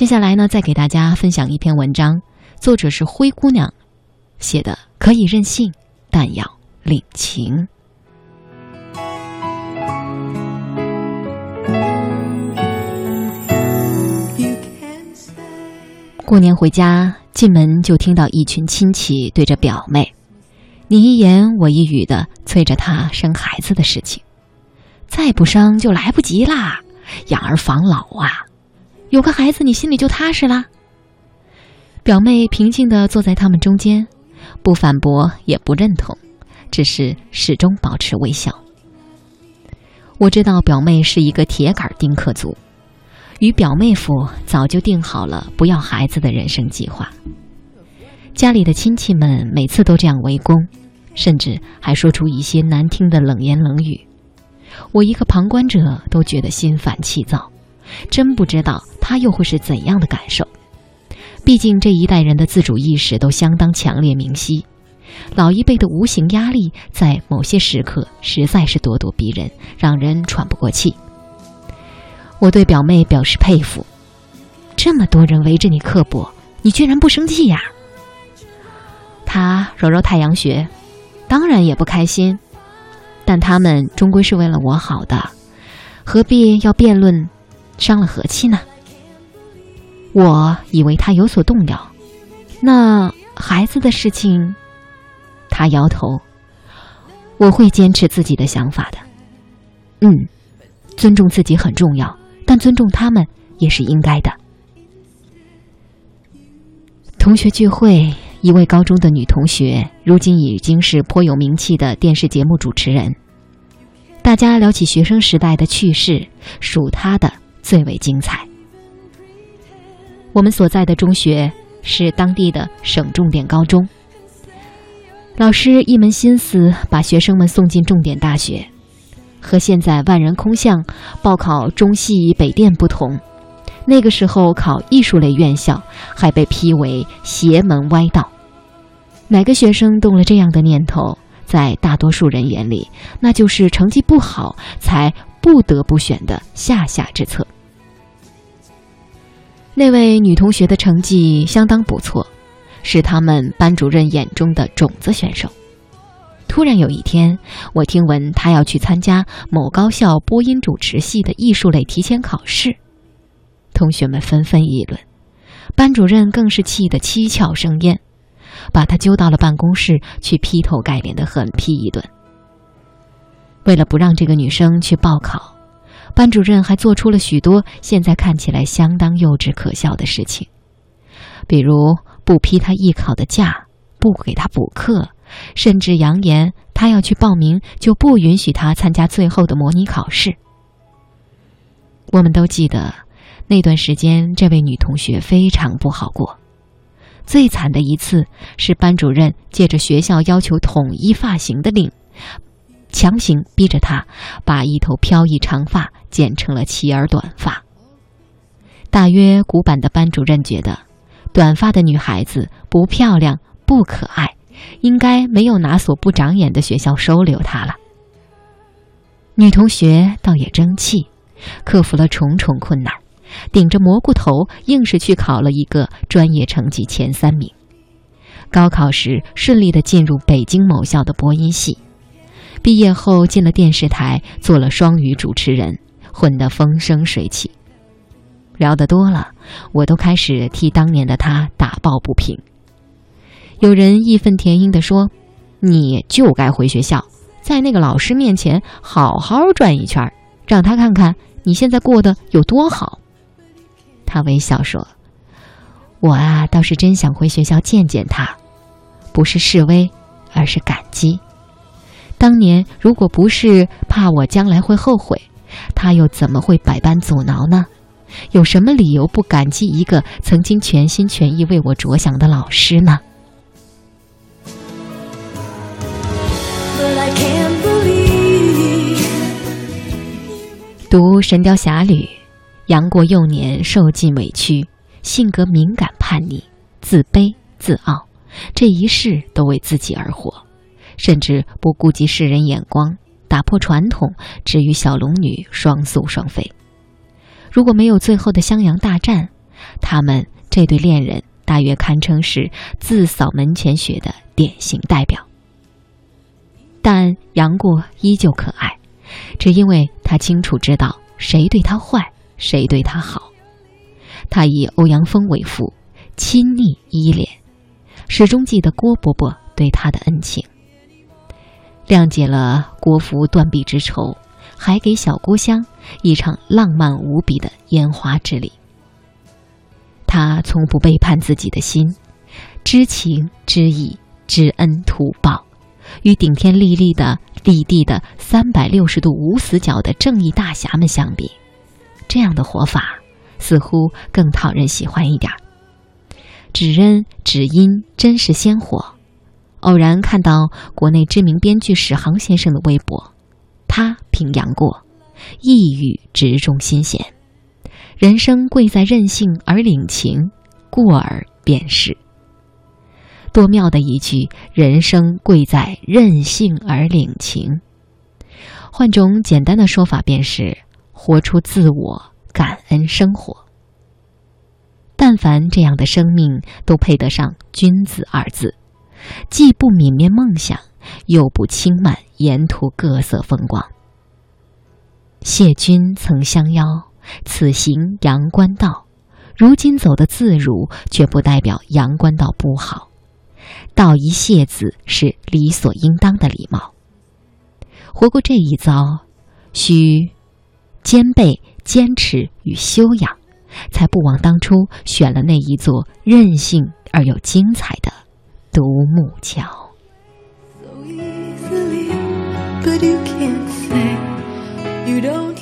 接下来呢，再给大家分享一篇文章，作者是灰姑娘写的，可以任性，但要领情。过年回家，进门就听到一群亲戚对着表妹，你一言我一语的催着她生孩子的事情，再不生就来不及啦，养儿防老啊，有个孩子你心里就踏实啦。表妹平静的坐在他们中间，不反驳也不认同，只是始终保持微笑。我知道表妹是一个铁杆丁克族。与表妹夫早就定好了不要孩子的人生计划。家里的亲戚们每次都这样围攻，甚至还说出一些难听的冷言冷语。我一个旁观者都觉得心烦气躁，真不知道他又会是怎样的感受。毕竟这一代人的自主意识都相当强烈明晰，老一辈的无形压力在某些时刻实在是咄咄逼人，让人喘不过气。我对表妹表示佩服，这么多人围着你刻薄，你居然不生气呀？她揉揉太阳穴，当然也不开心，但他们终归是为了我好的，何必要辩论，伤了和气呢？我以为他有所动摇，那孩子的事情，他摇头，我会坚持自己的想法的。嗯，尊重自己很重要。但尊重他们也是应该的。同学聚会，一位高中的女同学，如今已经是颇有名气的电视节目主持人。大家聊起学生时代的趣事，属她的最为精彩。我们所在的中学是当地的省重点高中，老师一门心思把学生们送进重点大学。和现在万人空巷报考中戏北电不同，那个时候考艺术类院校还被批为邪门歪道。哪个学生动了这样的念头，在大多数人眼里，那就是成绩不好才不得不选的下下之策。那位女同学的成绩相当不错，是他们班主任眼中的种子选手。突然有一天，我听闻她要去参加某高校播音主持系的艺术类提前考试，同学们纷纷议论，班主任更是气得七窍生烟，把他揪到了办公室去劈头盖脸的狠批一顿。为了不让这个女生去报考，班主任还做出了许多现在看起来相当幼稚可笑的事情，比如不批她艺考的假，不给她补课。甚至扬言，他要去报名，就不允许他参加最后的模拟考试。我们都记得那段时间，这位女同学非常不好过。最惨的一次是班主任借着学校要求统一发型的令，强行逼着她把一头飘逸长发剪成了齐耳短发。大约古板的班主任觉得，短发的女孩子不漂亮、不可爱。应该没有哪所不长眼的学校收留她了。女同学倒也争气，克服了重重困难，顶着蘑菇头，硬是去考了一个专业成绩前三名。高考时顺利的进入北京某校的播音系，毕业后进了电视台，做了双语主持人，混得风生水起。聊得多了，我都开始替当年的他打抱不平。有人义愤填膺地说：“你就该回学校，在那个老师面前好好转一圈，让他看看你现在过得有多好。”他微笑说：“我啊，倒是真想回学校见见他，不是示威，而是感激。当年如果不是怕我将来会后悔，他又怎么会百般阻挠呢？有什么理由不感激一个曾经全心全意为我着想的老师呢？”读《神雕侠侣》，杨过幼年受尽委屈，性格敏感叛逆，自卑自傲，这一世都为自己而活，甚至不顾及世人眼光，打破传统，只与小龙女双宿双飞。如果没有最后的襄阳大战，他们这对恋人大约堪称是自扫门前雪的典型代表。但杨过依旧可爱，只因为他清楚知道谁对他坏，谁对他好。他以欧阳锋为父，亲昵依恋，始终记得郭伯伯对他的恩情，谅解了郭芙断臂之仇，还给小郭襄一场浪漫无比的烟花之礼。他从不背叛自己的心，知情知义，知恩图报。与顶天立地的立地的三百六十度无死角的正义大侠们相比，这样的活法似乎更讨人喜欢一点儿。只恩只因真实鲜活。偶然看到国内知名编剧史航先生的微博，他评杨过，一语直中心弦。人生贵在任性而领情，过儿便是。多妙的一句“人生贵在任性而领情”，换种简单的说法，便是活出自我，感恩生活。但凡这样的生命，都配得上“君子”二字，既不泯灭梦想，又不轻慢沿途各色风光。谢君曾相邀，此行阳关道，如今走的自如，却不代表阳关道不好。道一谢字是理所应当的礼貌。活过这一遭，需兼备坚持与修养，才不枉当初选了那一座任性而又精彩的独木桥。So easily, but you can't say you don't